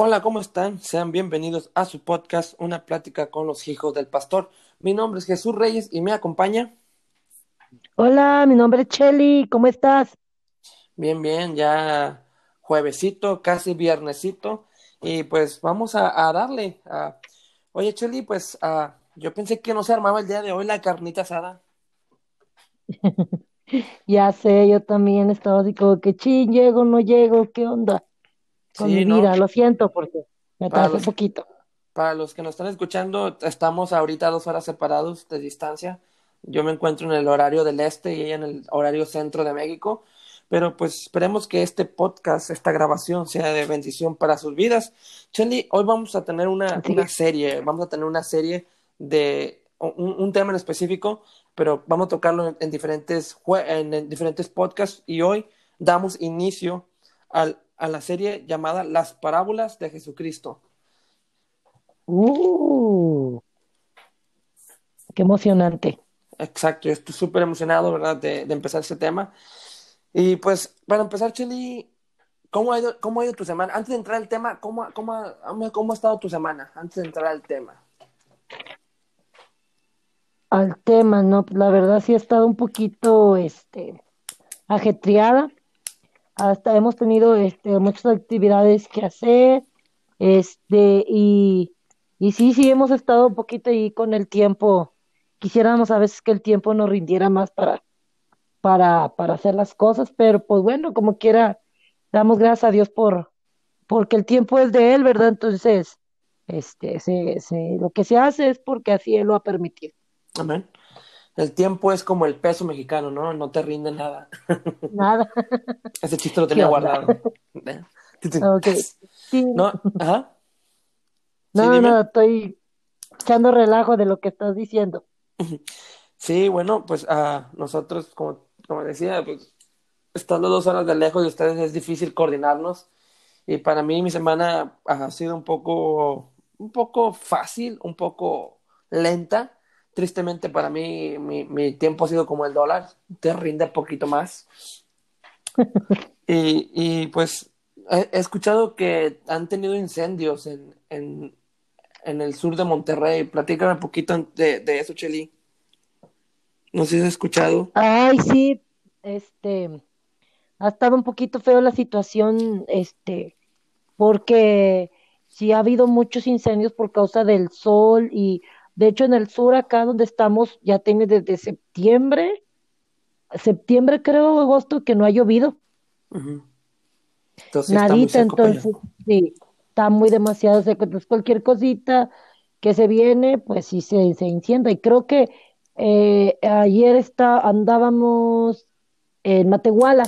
Hola, ¿cómo están? Sean bienvenidos a su podcast, Una plática con los hijos del pastor. Mi nombre es Jesús Reyes y me acompaña. Hola, mi nombre es Chelly, ¿cómo estás? Bien, bien, ya juevesito, casi viernesito, y pues vamos a, a darle. A... Oye, Chelly, pues a... yo pensé que no se armaba el día de hoy la carnita asada. Ya sé, yo también estaba así como que, chin, llego, no llego, ¿qué onda? Con mi Sí, ¿no? vida, lo siento porque me tardé un poquito. para los que nos están escuchando, estamos ahorita dos horas separados de distancia. Yo me encuentro en el horario del este y ella en el horario centro de México. Pero pues esperemos que este podcast, esta grabación sea de bendición para sus vidas. Chelly, hoy vamos a tener una, Así una serie, vamos a tener una serie de un, un tema en específico, pero vamos a tocarlo en, en diferentes, en, en diferentes podcasts y hoy damos inicio al- a la serie llamada Las Parábolas de Jesucristo. Uh, qué emocionante. Exacto, yo estoy súper emocionado, ¿verdad?, de, de empezar este tema. Y pues, para empezar, Cheli, ¿cómo ha ido, cómo ha ido tu semana? Antes de entrar al tema, ¿cómo, cómo, ha- cómo ha estado tu semana? Antes de entrar al tema. Al tema, ¿no? Pues, La verdad sí he estado un poquito, este, ajetreada. Hasta hemos tenido, este, muchas actividades que hacer, este, y, y sí, sí hemos estado un poquito ahí con el tiempo. Quisiéramos a veces que el tiempo nos rindiera más para para, para hacer las cosas, pero pues bueno, como quiera, damos gracias a Dios por, porque el tiempo es de Él, ¿verdad? Entonces, este, se, se- lo que se hace es porque así Él lo ha permitido. Amén. El tiempo es como el peso mexicano, ¿no? No te rinde nada. Nada, Ese chiste lo ¿qué tenía guardado. Ok, sí, No, ajá. No, no, estoy echando relajo de lo que estás diciendo. Sí, bueno, pues a nosotros, como, como decía, pues estando dos horas de lejos de ustedes es difícil coordinarnos. Y para mí mi semana ha sido un poco, un poco fácil, un poco lenta. Tristemente para mí mi, mi tiempo ha sido como el dólar, te rinde poquito más. Y, y pues he, he escuchado que han tenido incendios en, en, en el sur de Monterrey. Platícame un poquito de, de eso, Cheli. No sé si has escuchado. Ay, sí, este, ha estado un poquito feo la situación, este, porque sí ha habido muchos incendios por causa del sol y de hecho en el sur acá donde estamos ya tiene desde septiembre, septiembre creo, agosto que no ha llovido. Entonces sí está muy nadita, entonces sí, está muy demasiado seco, entonces cualquier cosita que se viene, pues sí se, se incendia y creo que eh, ayer está, andábamos en Matehuala.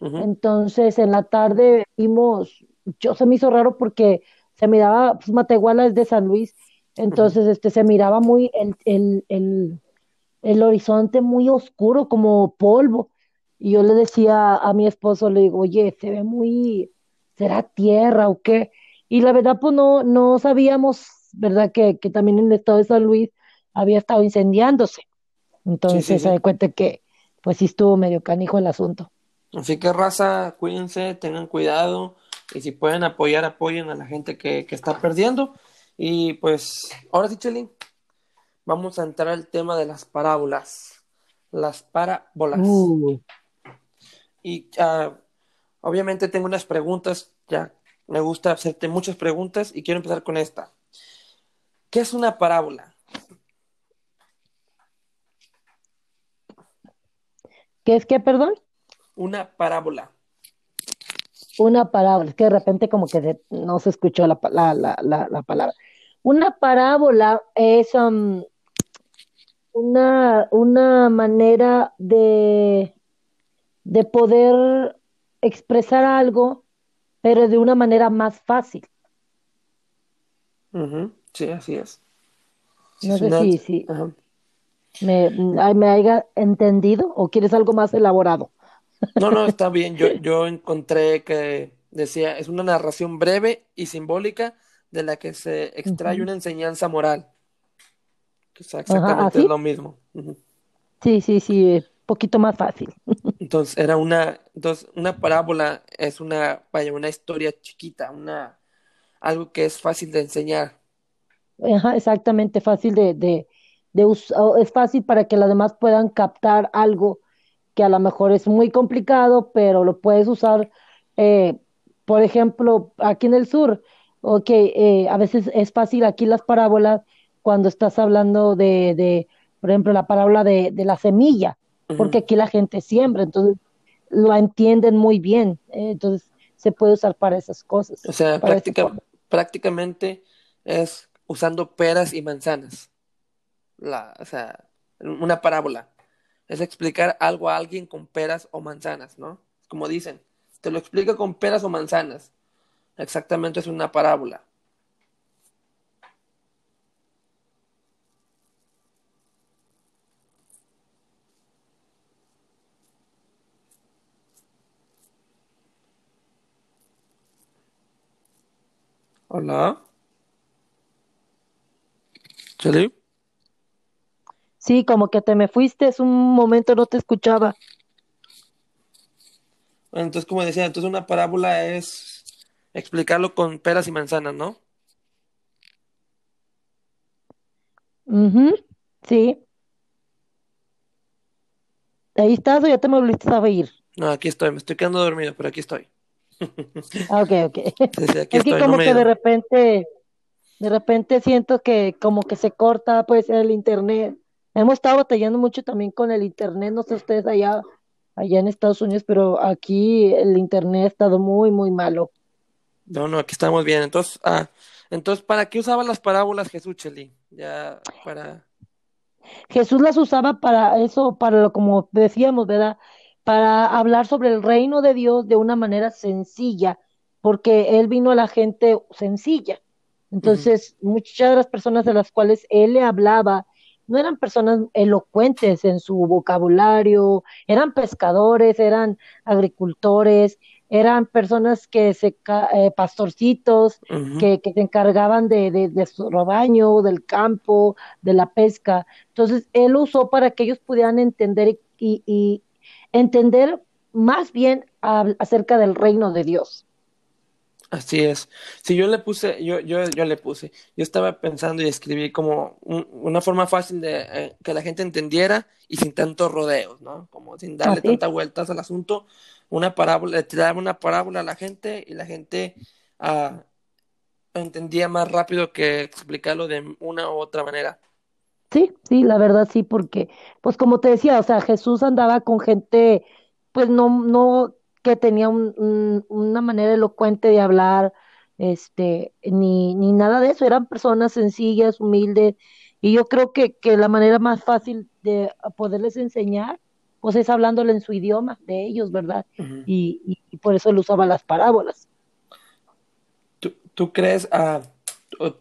Entonces, en la tarde vimos, yo se me hizo raro porque se miraba, pues Matehuala es de San Luis. Entonces este se miraba muy el, el, el, el horizonte muy oscuro, como polvo. Y yo le decía a mi esposo, le digo, oye, se ve muy, ¿será tierra o qué? Y la verdad, pues no, no sabíamos, ¿verdad? Que, que también en el estado de San Luis había estado incendiándose. Sí, sí, Entonces, se da cuenta que, pues sí estuvo medio canijo el asunto. Así que raza, cuídense, tengan cuidado y si pueden apoyar, apoyen a la gente que, que está perdiendo. Y pues, ahora sí, Cheli, vamos a entrar al tema de las parábolas. Las parábolas. Uh. Y ah, obviamente tengo unas preguntas, ya me gusta hacerte muchas preguntas y quiero empezar con esta. ¿Qué es una parábola? ¿Qué es qué, perdón? Una parábola. Una parábola, es que de repente como que se- no se escuchó la, la, la, la palabra. Una parábola es um, una, una manera de, de poder expresar algo, pero de una manera más fácil. Ujú, Sí, así es. No sé si, si ajá. me, ay, me haya entendido o quieres algo más elaborado. No, no, está bien. Yo, yo encontré que decía, es una narración breve y simbólica de la que se extrae una enseñanza moral. Que sea Ajá, exactamente es lo mismo. Sí, sí, sí, poquito más fácil. Entonces, era una, entonces, una parábola es una, vaya, una historia chiquita, una, algo que es fácil de enseñar. Ajá, exactamente, fácil de, de, de es fácil para que las demás puedan captar algo que a lo mejor es muy complicado, pero lo puedes usar, eh, por ejemplo, aquí en el sur, ok, eh, a veces es fácil aquí las parábolas cuando estás hablando de, de, por ejemplo, la parábola de, de la semilla, porque aquí la gente siembra, entonces lo entienden muy bien, eh, entonces se puede usar para esas O cosas, sea, práctica, forma. prácticamente es usando peras y manzanas. La, o sea, una parábola. Es explicar algo a alguien con peras o manzanas, ¿no? Como dicen, te lo explico con peras o manzanas. Exactamente es una parábola. Hola. Sí, como que te me fuiste, es un momento no te escuchaba. Bueno, entonces, como decía, entonces una parábola es explicarlo con peras y manzanas, ¿no? Ujú, sí, ahí estás o ya te me volviste a ir. No, aquí estoy, me estoy quedando dormido, pero aquí estoy. Ah, ok, ok. Sí, sí, aquí Es que no como me que de repente, de repente siento que como que se corta, puede ser el internet. Hemos estado batallando mucho también con el internet, no sé ustedes allá, allá en Estados Unidos, pero aquí el internet ha estado muy, muy malo. No, no, aquí estamos bien. Entonces, ah, entonces, ¿para qué usaban las parábolas Jesús, Cheli? Ya, para... Jesús las usaba para eso, para lo como decíamos, ¿verdad? Para hablar sobre el reino de Dios de una manera sencilla, porque Él vino a la gente sencilla. Entonces, muchas de las personas de las cuales Él le hablaba no eran personas elocuentes en su vocabulario, eran pescadores, eran agricultores, eran personas que se, eh, pastorcitos, que, que se encargaban de, de, de su rebaño, del campo, de la pesca. Entonces, él lo usó para que ellos pudieran entender y, y entender más bien a- acerca del reino de Dios. Así es. Si yo le puse, yo, yo, yo le puse, yo estaba pensando y escribí como un- una forma fácil de eh, que la gente entendiera y sin tantos rodeos, ¿no? Como sin darle tantas vueltas al asunto, una parábola, le tiraba una parábola a la gente y la gente ah, entendía más rápido que explicarlo de una u otra manera. Sí, sí, la verdad sí, porque, pues como te decía, o sea, Jesús andaba con gente, pues no, no que tenía un- un- una manera elocuente de hablar, este, ni, ni nada de eso, eran personas sencillas, humildes, y yo creo que, que la manera más fácil de poderles enseñar, pues es hablándole en su idioma de ellos, ¿verdad? Y, y, y por eso él usaba las parábolas. ¿Tú, tú crees, ah, tú,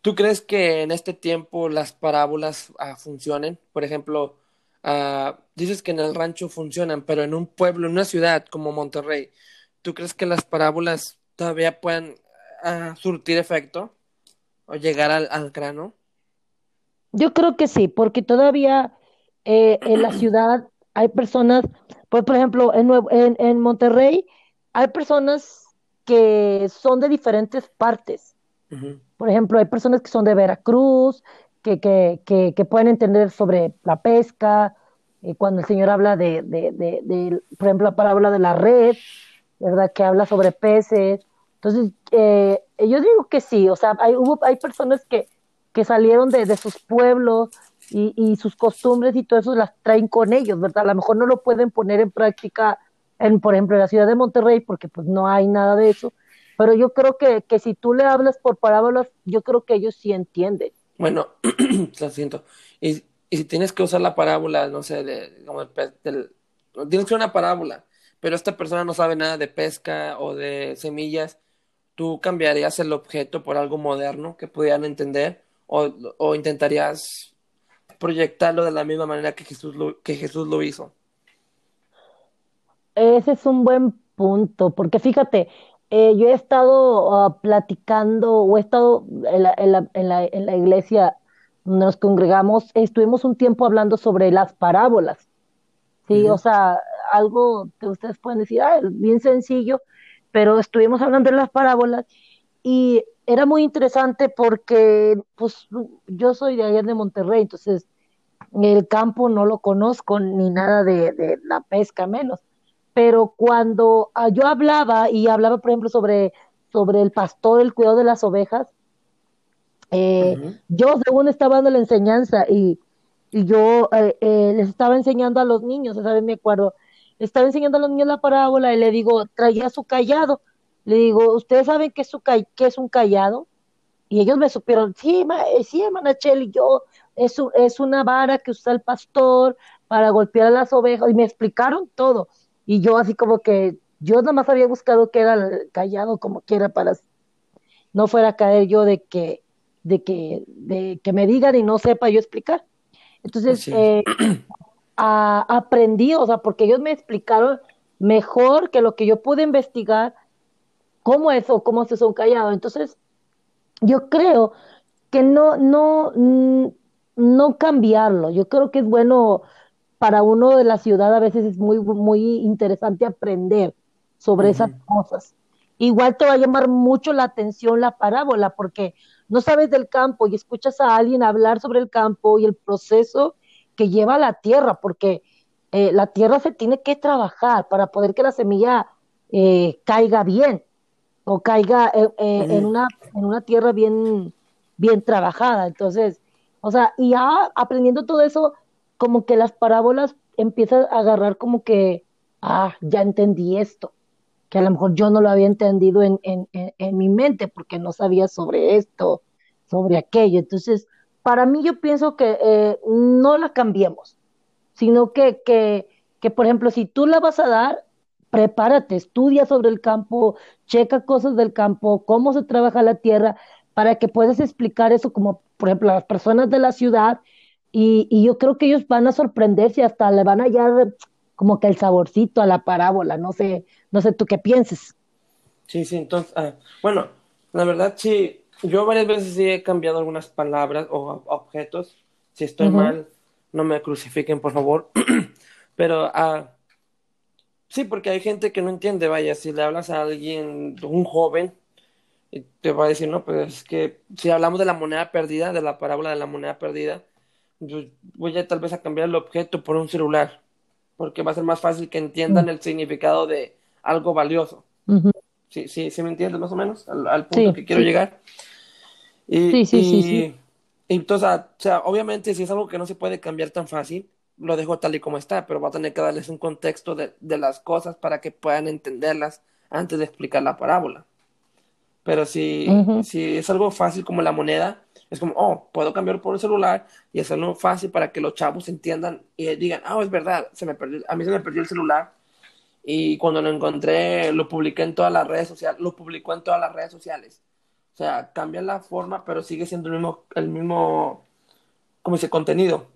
tú crees que en este tiempo las parábolas ah, funcionen? Por ejemplo, ah, dices que en el rancho funcionan, pero en un pueblo, en una ciudad como Monterrey, ¿tú crees que las parábolas todavía puedan ah, surtir efecto o llegar al, al grano? Yo creo que sí, porque todavía eh, en la ciudad hay personas, pues por ejemplo, en, en, en Monterrey hay personas que son de diferentes partes. Por ejemplo, hay personas que son de Veracruz, que, que, que, que pueden entender sobre la pesca, eh, cuando el Señor habla de, de, de, de, por ejemplo, la parábola de la red, ¿verdad? Que habla sobre peces. Entonces, eh, yo digo que sí, o sea, hay, hubo, hay personas que, que salieron de, de sus pueblos y, y, sus costumbres y todo eso las traen con ellos, ¿verdad? A lo mejor no lo pueden poner en práctica, en, por ejemplo, en la ciudad de Monterrey, porque pues no hay nada de eso, pero yo creo que, que si tú le hablas por parábolas, yo creo que ellos sí entienden. Bueno, lo siento. Y, si tienes que usar la parábola, no sé, de, como del- tienes que usar una parábola, pero esta persona no sabe nada de pesca o de semillas, ¿tú cambiarías el objeto por algo moderno que pudieran entender? ¿O, o intentarías proyectarlo de la misma manera que Jesús lo, que Jesús lo hizo? Ese es un buen punto, porque fíjate, eh, yo he estado ah, platicando o he estado en la, en la, en la, en la iglesia donde nos congregamos, estuvimos un tiempo hablando sobre las parábolas, ¿sí? O sea, algo que ustedes pueden decir, ah, bien sencillo, pero estuvimos hablando de las parábolas y era muy interesante porque pues yo soy de allá de Monterrey, entonces el campo no lo conozco ni nada de, de la pesca menos. Pero cuando ah, yo hablaba y hablaba, por ejemplo, sobre, sobre el pastor, el cuidado de las ovejas, eh, yo según estaba dando la enseñanza y, y yo eh, eh, les estaba enseñando a los niños, esa vez me acuerdo, estaba enseñando a los niños la parábola y le digo, traía su callado. Le digo, ¿ustedes saben qué es, su qué es un callado? Y ellos me supieron, sí, ma, sí, hermana y yo, es, es una vara que usa el pastor para golpear a las ovejas, y me explicaron todo. Y yo así como que, yo nada más había buscado que era el callado como quiera para no fuera a caer yo de que de que, de que me digan y no sepa yo explicar. Entonces, eh, aprendí, o sea, porque ellos me explicaron mejor que lo que yo pude investigar cómo es o cómo se son callados. Entonces, yo creo que no, no, mm, no cambiarlo. Yo creo que es bueno para uno de la ciudad, a veces es muy, muy interesante aprender sobre esas cosas. Igual te va a llamar mucho la atención la parábola, porque no sabes del campo y escuchas a alguien hablar sobre el campo y el proceso que lleva la tierra, porque eh, la tierra se tiene que trabajar para poder que la semilla eh, caiga bien o caiga eh, en, una, en una tierra bien, bien trabajada. Entonces, o sea, y ya aprendiendo todo eso, como que las parábolas empiezan a agarrar como que, ah, ya entendí esto que a lo mejor yo no lo había entendido en, en, en, mi mente porque no sabía sobre esto, sobre aquello. Entonces, para mí yo pienso que eh, no la cambiemos, sino que, que, que, por ejemplo, si tú la vas a dar, prepárate, estudia sobre el campo, checa cosas del campo, cómo se trabaja la tierra, para que puedas explicar eso como, por ejemplo, a las personas de la ciudad. Y, y yo creo que ellos van a sorprenderse, y hasta le van a hallar como que el saborcito a la parábola, no sé, no sé tú qué pienses. Sí, sí, entonces, ah, bueno, la verdad sí, yo varias veces sí he cambiado algunas palabras o objetos. Si estoy mal, no me crucifiquen, por favor. Pero uh, sí, porque hay gente que no entiende, vaya, si le hablas a alguien, un joven, te va a decir, no, pues es que si hablamos de la moneda perdida, de la parábola de la moneda perdida, yo voy a tal vez a cambiar el objeto por un celular, porque va a ser más fácil que entiendan el significado de algo valioso. Sí, sí, sí me entiendes más o menos al, punto que quiero llegar. Y, sí, sí, sí, sí. entonces, o sea, obviamente si es algo que no se puede cambiar tan fácil, lo dejo tal y como está, pero va a tener que darles un contexto de, de las cosas para que puedan entenderlas antes de explicar la parábola. Pero si, si es algo fácil como la moneda, es como, oh, puedo cambiar por un celular y hacerlo fácil para que los chavos entiendan y digan, ah, es verdad, se me perdió, a mí se me perdió el celular y cuando lo encontré lo publiqué en todas las redes sociales, lo publicó en todas las redes sociales. O sea, cambia la forma, pero sigue siendo el mismo, el mismo, como dice, contenido.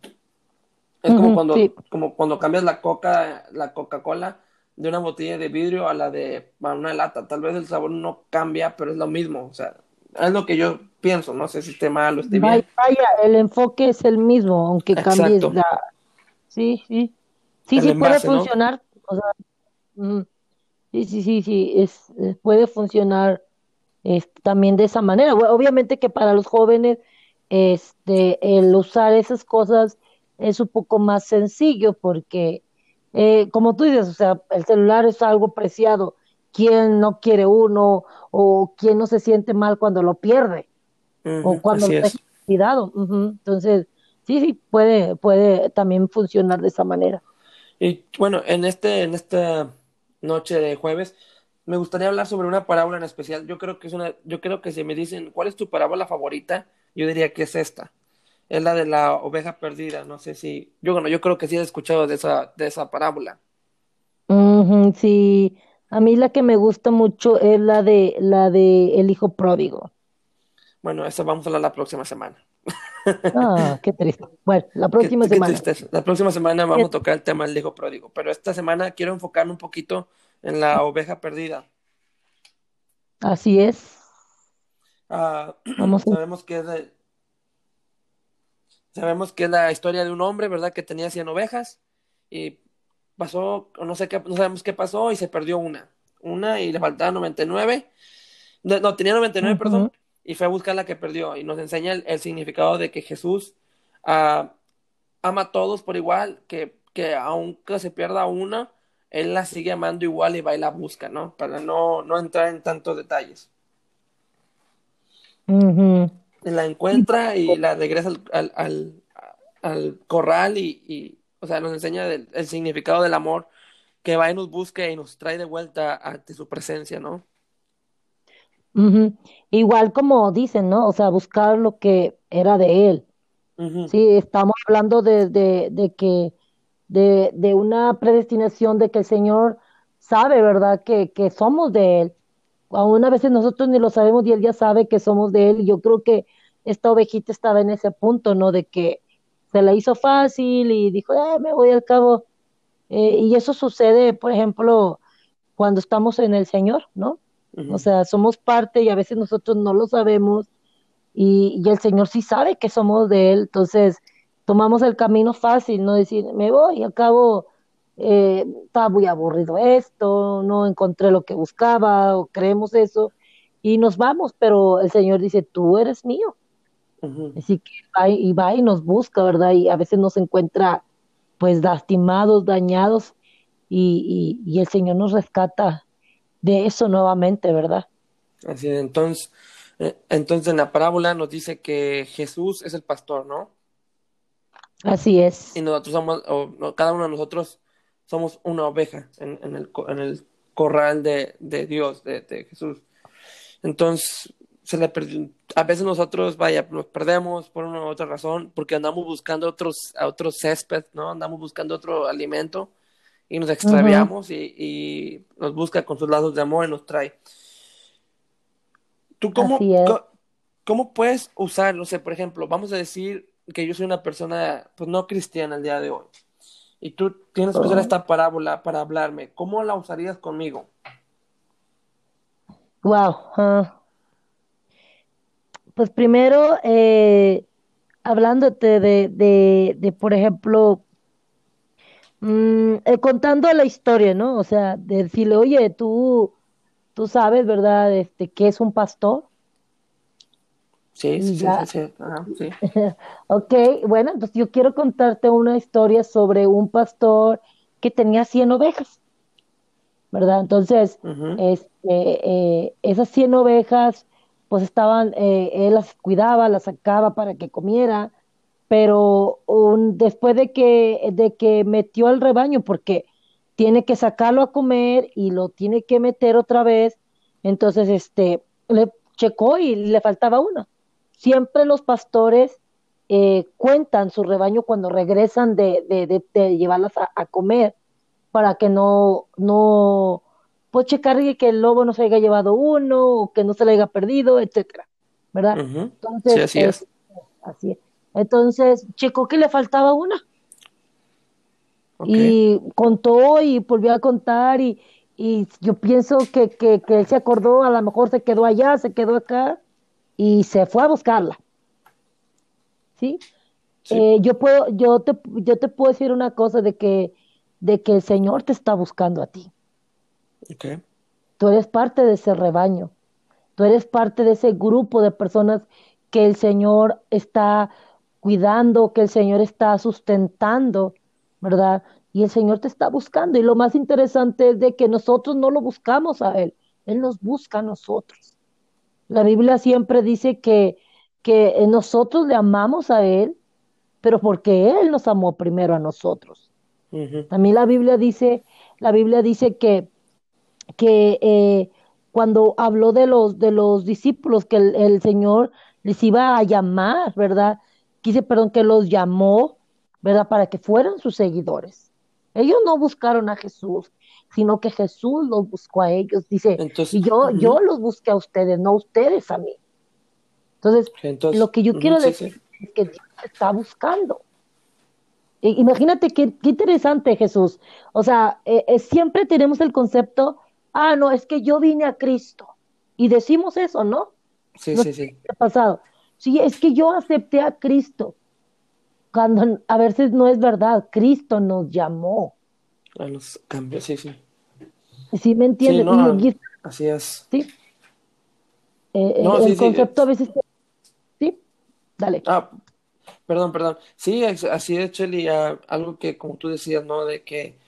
Es como cuando, como cuando cambias la coca, la Coca-Cola de una botella de vidrio a la de una lata. Tal vez el sabor no cambia, pero es lo mismo. O sea, es lo que yo pienso. No sé si esté mal o esté bien. Vaya, el enfoque es el mismo, aunque cambies la. Sí, sí. Sí, sí puede funcionar. O sea, Sí, sí, sí, sí, es, eh, puede funcionar también de esa manera. Obviamente que para los jóvenes este, el usar esas cosas es un poco más sencillo porque, eh, como tú dices, o sea, el celular es algo preciado. ¿Quién no quiere uno o quién no se siente mal cuando lo pierde? o cuando lo deja cuidado. Entonces, sí, sí, puede, puede también funcionar de esa manera. Y bueno, en este, en esta noche de jueves, me gustaría hablar sobre una parábola en especial. Yo creo que es una, yo creo que si me dicen cuál es tu parábola favorita, yo diría que es esta. Es la de la oveja perdida. No sé si, yo bueno, yo creo que sí he escuchado de esa, de esa parábola. sí, a mí la que me gusta mucho es la de la de el hijo pródigo. Bueno, eso vamos a hablar la próxima semana. Ah, qué triste. Bueno, la próxima semana. la próxima semana vamos a tocar el tema del hijo pródigo, pero esta semana quiero enfocarme un poquito en la oveja perdida. Así es. Ah, sabemos que es de, sabemos que es la historia de un hombre, ¿verdad? Que tenía 100 ovejas y pasó, no sé qué, no sabemos qué pasó y se perdió una. Una y le faltaban 99 no, tenía 99, perdón, Ujú. y fue a buscar la que perdió. Y nos enseña el, el significado de que Jesús ah, ama a todos por igual, que, que aunque se pierda una, Él la sigue amando igual y va y la busca, ¿no? Para no, no entrar en tantos detalles. Ujú. La encuentra y la regresa al, al, al, al corral y, y, o sea, nos enseña el, el significado del amor que va y nos busca y nos trae de vuelta ante su presencia, ¿no? Igual como dicen, ¿no? O sea, buscar lo que era de él. Sí, estamos hablando de, de, de que de, de una predestinación de que el Señor sabe, ¿verdad? Que, que somos de Él. Aún a veces nosotros ni lo sabemos y Él ya sabe que somos de Él. Y yo creo que esta ovejita estaba en ese punto, ¿no? De que se la hizo fácil y dijo, eh, me voy al cabo. Eh, y eso sucede, por ejemplo, cuando estamos en el Señor, ¿no? O sea, somos parte y a veces nosotros no lo sabemos y, y el Señor sí sabe que somos de Él, entonces tomamos el camino fácil, no decir, me voy, al cabo eh, está muy aburrido esto, no encontré lo que buscaba o creemos eso y nos vamos, pero el Señor dice, tú eres mío, así que va y va y nos busca, ¿verdad? Y a veces nos encuentra pues lastimados, dañados y, y, y el Señor nos rescata de eso nuevamente, ¿verdad? Así es, entonces, eh, entonces en la parábola nos dice que Jesús es el pastor, ¿no? Así Y es. nosotros somos, o cada uno de nosotros somos una oveja en, en el, en el corral de, de Dios, de, de Jesús. Entonces, se le perdi- a veces nosotros, vaya, nos perdemos por una u otra razón, porque andamos buscando otros, a otro césped, ¿no? Andamos buscando otro alimento y nos extraviamos y, y nos busca con sus lazos de amor y nos trae. ¿Tú cómo, cómo puedes usar, no sé, por ejemplo, vamos a decir que yo soy una persona, pues no cristiana el día de hoy, y tú tienes que usar esta parábola para hablarme, ¿cómo la usarías conmigo? Wow. Pues primero, eh, hablándote de, de, de, por ejemplo, mm, eh, contando la historia, ¿no? O sea, de decirle, oye, tú, tú sabes, ¿verdad? Este, ¿qué es un pastor? Sí, sí, Y sí, sí, ya, sí, ajá, sí. ok, bueno, entonces yo quiero contarte una historia sobre un pastor que tenía 100 ovejas. ¿verdad? Entonces, este, eh, esas 100 ovejas, pues estaban, eh, él las cuidaba, las sacaba para que comiera, pero después de que, de que metió al rebaño, porque tiene que sacarlo a comer y lo tiene que meter otra vez, entonces, este, le checó y le faltaba una. Siempre los pastores eh, cuentan su rebaño cuando regresan de, de, de, de llevarlas a, a comer para que no, no, pues checar que el lobo no se haya llevado uno o que no se le haya perdido, etcétera, ¿verdad? Entonces, así es es. así. es. Entonces, checó que le faltaba una y contó y volvió a contar y, y yo pienso que, que, que él se acordó, a lo mejor se quedó allá, se quedó acá y se fue a buscarla, ¿sí? Sí. Eh, yo puedo, yo te, yo te puedo decir una cosa de que, de que el Señor te está buscando a ti. Tú eres parte de ese rebaño. Tú eres parte de ese grupo de personas que el Señor está cuidando, que el Señor está sustentando, ¿verdad? Y el Señor te está buscando. Y lo más interesante es de que nosotros no lo buscamos a Él, Él nos busca a nosotros. La Biblia siempre dice que, que nosotros le amamos a Él, pero porque Él nos amó primero a nosotros. También la Biblia dice, la Biblia dice que que eh, cuando habló de los, de los discípulos que el, el Señor les iba a llamar, ¿verdad? Quise, perdón, que los llamó, ¿verdad? Para que fueran sus seguidores. Ellos no buscaron a Jesús, sino que Jesús los buscó a ellos. Dice, Entonces, y yo, yo los busqué a ustedes, no ustedes a mí. Entonces, Entonces, lo que yo quiero sí, sí. decir es que Dios te está buscando. Imagínate qué, qué interesante, Jesús. O sea, eh, eh, siempre tenemos el concepto, ah, no, es que yo vine a Cristo. Y decimos eso, ¿no? Sí, No sí, sí. te ha pasado. Sí, es que yo acepté a Cristo. Cuando a veces no es verdad, Cristo nos llamó. A los cambios, sí, sí. ¿Sí me Sí, entiendes? no, Y, ah, y- así es. sí, eh, el concepto a veces... Sí, dale. Ah, perdón, perdón. Sí, así es, Cheli, algo que como tú decías, ¿no? De que,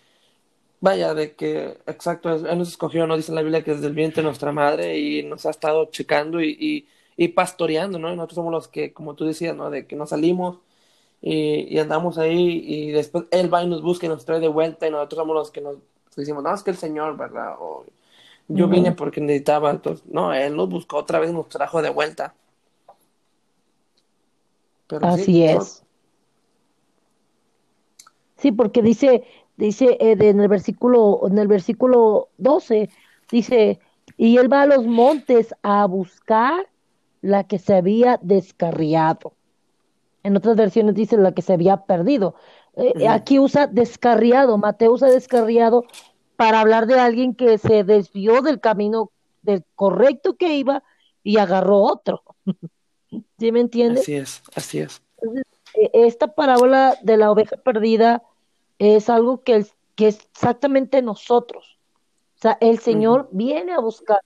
vaya, de que, exacto, Él nos escogió, ¿no? Dice en la Biblia que desde el vientre de nuestra madre y nos ha estado checando y, y, pastoreando, ¿no? Y nosotros somos los que, como tú decías, ¿no? De que nos salimos y, y, andamos ahí y después Él va y nos busca y nos trae de vuelta y nosotros somos los que nos decimos, no, es que el Señor, ¿verdad? O, yo vine porque necesitaba, entonces, no, él nos buscó otra vez, nos trajo de vuelta. Así es. Sí, porque dice, dice eh, en el versículo, en el versículo 12, dice, y él va a los montes a buscar la que se había descarriado. En otras versiones dice la que se había perdido. Eh, aquí usa descarriado, Mateo usa descarriado para hablar de alguien que se desvió del camino del correcto que iba y agarró otro. ¿Sí me entiendes? Así es, así es. E, esta parábola de la oveja perdida es algo que, es, que es exactamente nosotros. O sea, el Señor viene a buscar.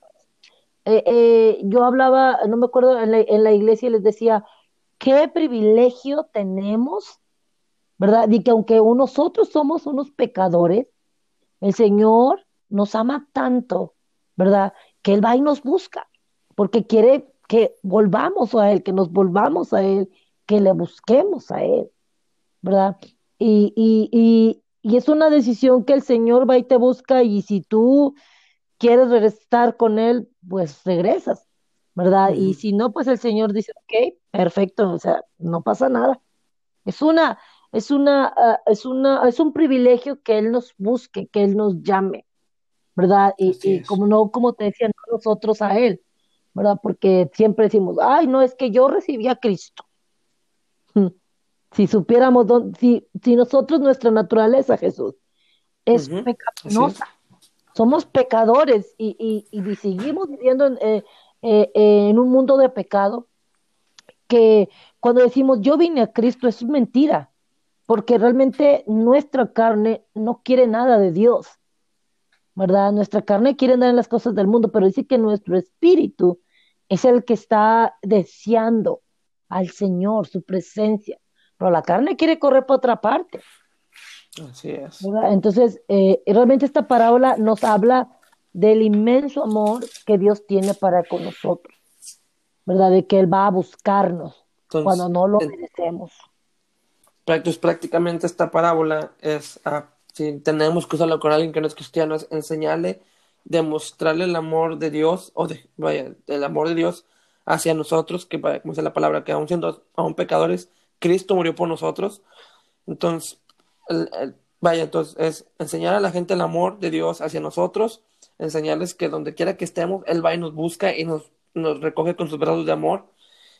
Eh, eh, yo hablaba, no me acuerdo, en la, en la iglesia les decía, qué privilegio tenemos, ¿verdad? Y que aunque nosotros somos unos pecadores, el Señor nos ama tanto, ¿verdad? Que Él va y nos busca, porque quiere que volvamos a Él, que nos volvamos a Él, que le busquemos a Él, ¿verdad? Y, y, y, y es una decisión que el Señor va y te busca y si tú quieres regresar con Él, pues regresas, ¿verdad? Y si no, pues el Señor dice, ok, perfecto, o sea, no pasa nada. Es una, es una, ah, es una, es un privilegio que Él nos busque, que Él nos llame, ¿verdad? Y, como no, como te decía, nosotros a Él, ¿verdad? Porque siempre decimos, ay, no, es que yo recibí a Cristo. Si supiéramos, dónde, si, si nosotros, nuestra naturaleza, Jesús, es pecaminosa, somos pecadores y, y, seguimos viviendo en, eh, eh, en un mundo de pecado, que cuando decimos yo vine a Cristo, es mentira porque realmente nuestra carne no quiere nada de Dios, ¿verdad? Nuestra carne quiere andar en las cosas del mundo, pero dice que nuestro espíritu es el que está deseando al Señor, su presencia, pero la carne quiere correr para otra parte. Así es. Entonces, eh, realmente esta parábola nos habla del inmenso amor que Dios tiene para con nosotros, ¿verdad? De que Él va a buscarnos cuando no lo merecemos pues prácticamente esta parábola es, ah, si tenemos que usarlo con alguien que no es cristiano, es enseñarle, demostrarle el amor de Dios, o de, vaya, el amor de Dios hacia nosotros, que como dice la palabra, que aún siendo aún pecadores, Cristo murió por nosotros. Entonces, vaya, entonces es enseñar a la gente el amor de Dios hacia nosotros, enseñarles que donde quiera que estemos, Él va y nos busca y nos, nos recoge con sus brazos de amor.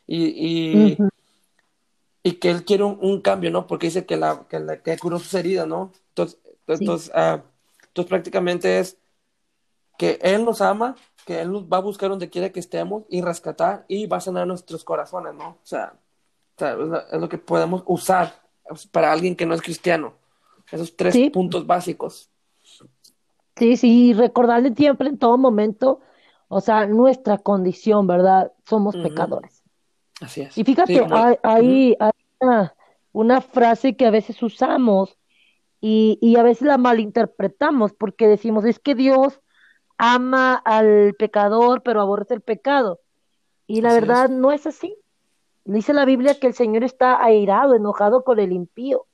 Y, y, y que él quiere un, cambio, ¿no? Porque dice que la, que la que curó sus heridas, ¿no? Entonces, entonces, ah, entonces prácticamente es que él nos ama, que él nos va a buscar donde quiera que estemos y rescatar y va a sanar nuestros corazones, ¿no? O sea, es, lo que podemos usar para alguien que no es cristiano. Esos tres puntos básicos. Sí, sí, recordarle siempre en todo momento, o sea, nuestra condición, ¿verdad? Somos pecadores. Así es. Y fíjate, hay, una, frase que a veces usamos y, y a veces la malinterpretamos porque decimos, es que Dios ama al pecador, pero aborrece el pecado. Y la verdad no es así. Dice la Biblia que el Señor está airado, enojado con el impío.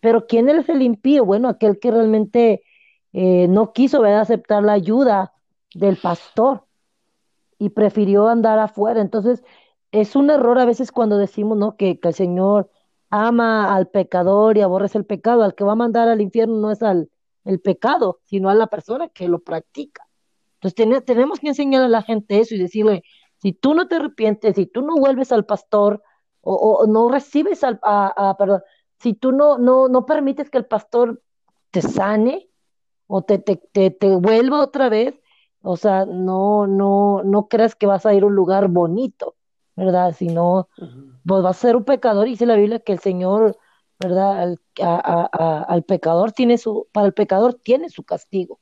Pero ¿quién es el impío? Bueno, aquel que realmente eh, no quiso aceptar la ayuda del pastor y prefirió andar afuera. Entonces, es un error a veces cuando decimos, ¿no? Que, el Señor ama al pecador y aborrece el pecado. Al que va a mandar al infierno no es al el pecado, sino a la persona que lo practica. Entonces tenemos que enseñar a la gente eso y decirle, si tú no te arrepientes, si tú no vuelves al pastor o, no recibes al, a, perdón, si tú no, no, no permites que el pastor te sane o te, te, te, te vuelva otra vez, o sea, no, no, no creas que vas a ir a un lugar bonito ¿verdad? Si no, pues va a ser un pecador. Dice la Biblia que el Señor, ¿verdad? Al, al pecador tiene su, para el pecador tiene su castigo.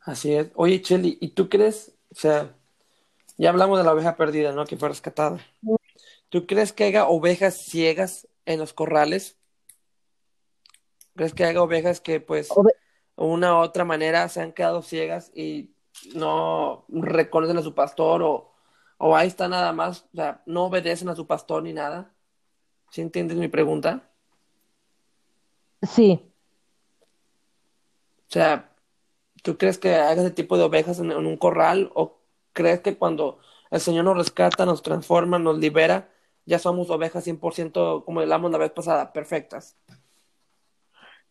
Así es. Oye, Cheli, ¿y tú crees O sea, ya hablamos de la oveja perdida, ¿no? Que fue rescatada. ¿Tú crees que haya ovejas ciegas en los corrales? ¿Crees que haya ovejas que, pues, Ove- una u otra manera se han quedado ciegas y no reconocen a su pastor o, o ahí está nada más? O sea, no obedecen a su pastor ni nada. ¿Sí entiendes mi pregunta? Sí, O sea, ¿tú crees que haga ese tipo de ovejas en, en un corral o crees que cuando el Señor nos rescata, nos transforma, nos libera, ya somos ovejas 100% como hablamos la vez pasada, perfectas?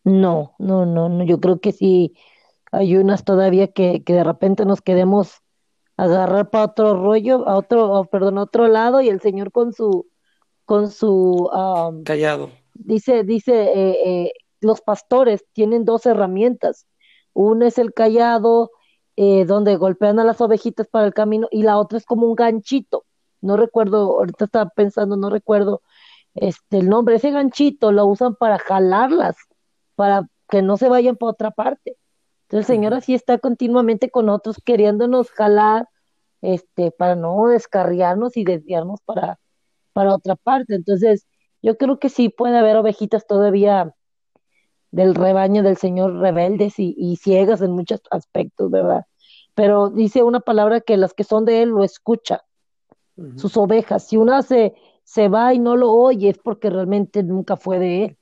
no, no, no, no. Yo creo que sí hay unas todavía que, que de repente nos queremos agarrar para otro rollo, a otro, oh, perdón, a otro lado, y el Señor con su, con su, Callado. dice, dice, eh, eh, los pastores tienen dos herramientas. Una es el callado, eh, donde golpean a las ovejitas para el camino, y la otra es como un ganchito. No recuerdo, ahorita estaba pensando, no recuerdo este el nombre. Ese ganchito lo usan para jalarlas, para que no se vayan para otra parte. Entonces el Señor así está continuamente con nosotros, queriéndonos jalar, este, para no descarriarnos y desviarnos para, para otra parte. Entonces, yo creo que sí puede haber ovejitas todavía del rebaño del Señor rebeldes y, y ciegas en muchos aspectos, ¿verdad? Pero dice una palabra que las que son de Él lo escucha, Ujú. sus ovejas. Si una se, se va y no lo oye, es porque realmente nunca fue de Él.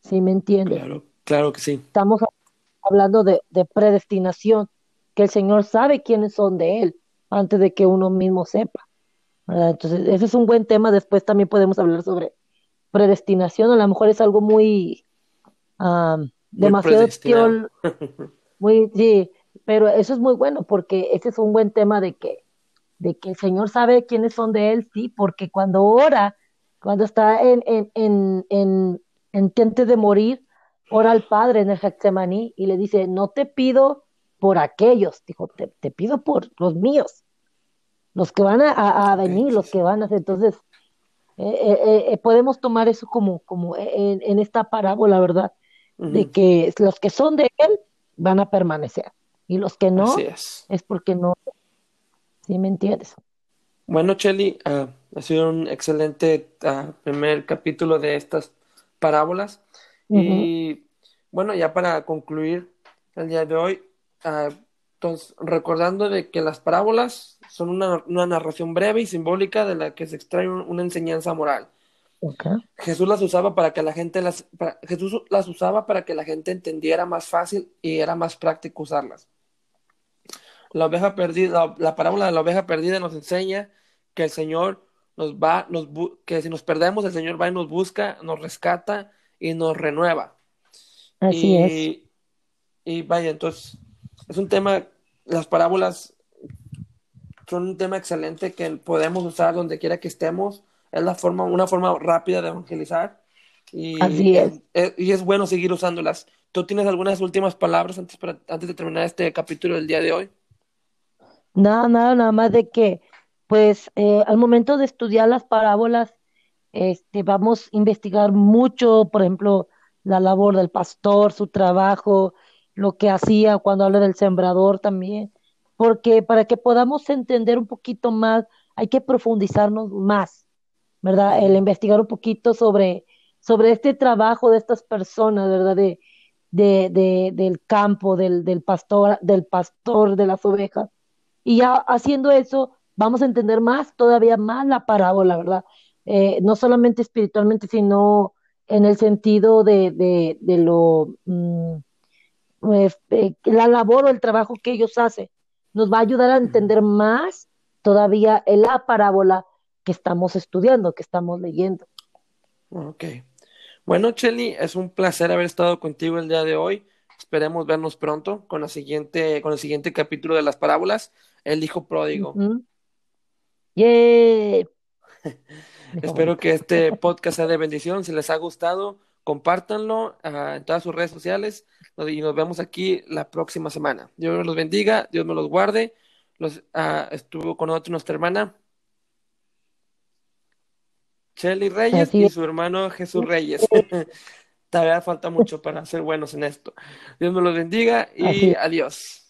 ¿Sí me entiendes? Claro, claro que sí. Estamos hablando de, de predestinación, que el Señor sabe quiénes son de Él antes de que uno mismo sepa, ¿verdad? Entonces, ese es un buen tema. Después también podemos hablar sobre predestinación. A lo mejor es algo muy demasiado teol, muy, sí, pero eso es muy bueno porque ese es un buen tema de que, de que el Señor sabe quiénes son de Él, sí, porque cuando ora, cuando está en, en, en, en, en tente de morir, ora al Padre en el Getsemaní y le dice, no te pido por aquellos, dijo, te, te pido por los míos, los que van a, a- venir, los que van a hacer. Entonces, eh, eh, eh, podemos tomar eso como, como en, en esta parábola, ¿verdad? De que los que son de Él van a permanecer y los que no es. es porque no, ¿sí me entiendes? Bueno, Chelly, ah, ha sido un excelente ah, primer capítulo de estas parábolas. Y bueno, ya para concluir el día de hoy, ah, entonces, recordando de que las parábolas son una, una narración breve y simbólica de la que se extrae un- una enseñanza moral. Jesús las usaba para que la gente las, para- Jesús las usaba para que la gente entendiera más fácil y era más práctico usarlas. La oveja perdida, la, la parábola de la oveja perdida nos enseña que el Señor nos va, nos bu- que si nos perdemos, el Señor va y nos busca, nos rescata y nos renueva. Así es. Y, y vaya, entonces, es un tema, las parábolas son un tema excelente que podemos usar donde quiera que estemos. Es la forma, una forma rápida de evangelizar y Así es, y es bueno seguir usándolas. ¿Tú tienes algunas últimas palabras antes, para, antes de terminar este capítulo del día de hoy? Nada, nada, nada más de que, pues, eh, al momento de estudiar las parábolas, este, vamos a investigar mucho, por ejemplo, la labor del pastor, su trabajo, lo que hacía cuando habla del sembrador también, porque para que podamos entender un poquito más, hay que profundizarnos más, ¿verdad? El investigar un poquito sobre, sobre este trabajo de estas personas, ¿verdad? De, de, de, del campo, del, del pastor, del pastor de las ovejas. Y ya haciendo eso, vamos a entender más, todavía más la parábola, ¿verdad? Eh, no solamente espiritualmente, sino en el sentido de, de, de lo, mm, eh, eh, la labor o el trabajo que ellos hacen. Nos va a ayudar a entender más todavía en la parábola que estamos estudiando, que estamos leyendo. Ok. Bueno, Chelly, es un placer haber estado contigo el día de hoy. Esperemos vernos pronto con la siguiente, con el siguiente capítulo de las parábolas, el hijo pródigo. ¡Yay! Dijo, Espero que este podcast sea de bendición. Si les ha gustado, compártanlo ah, en todas sus redes sociales y nos vemos aquí la próxima semana. Dios los bendiga, Dios me los guarde. Los, ah, estuvo con nosotros nuestra hermana Shelly Reyes y su hermano Jesús Reyes. Todavía falta mucho para ser buenos en esto. Dios me los bendiga y adiós.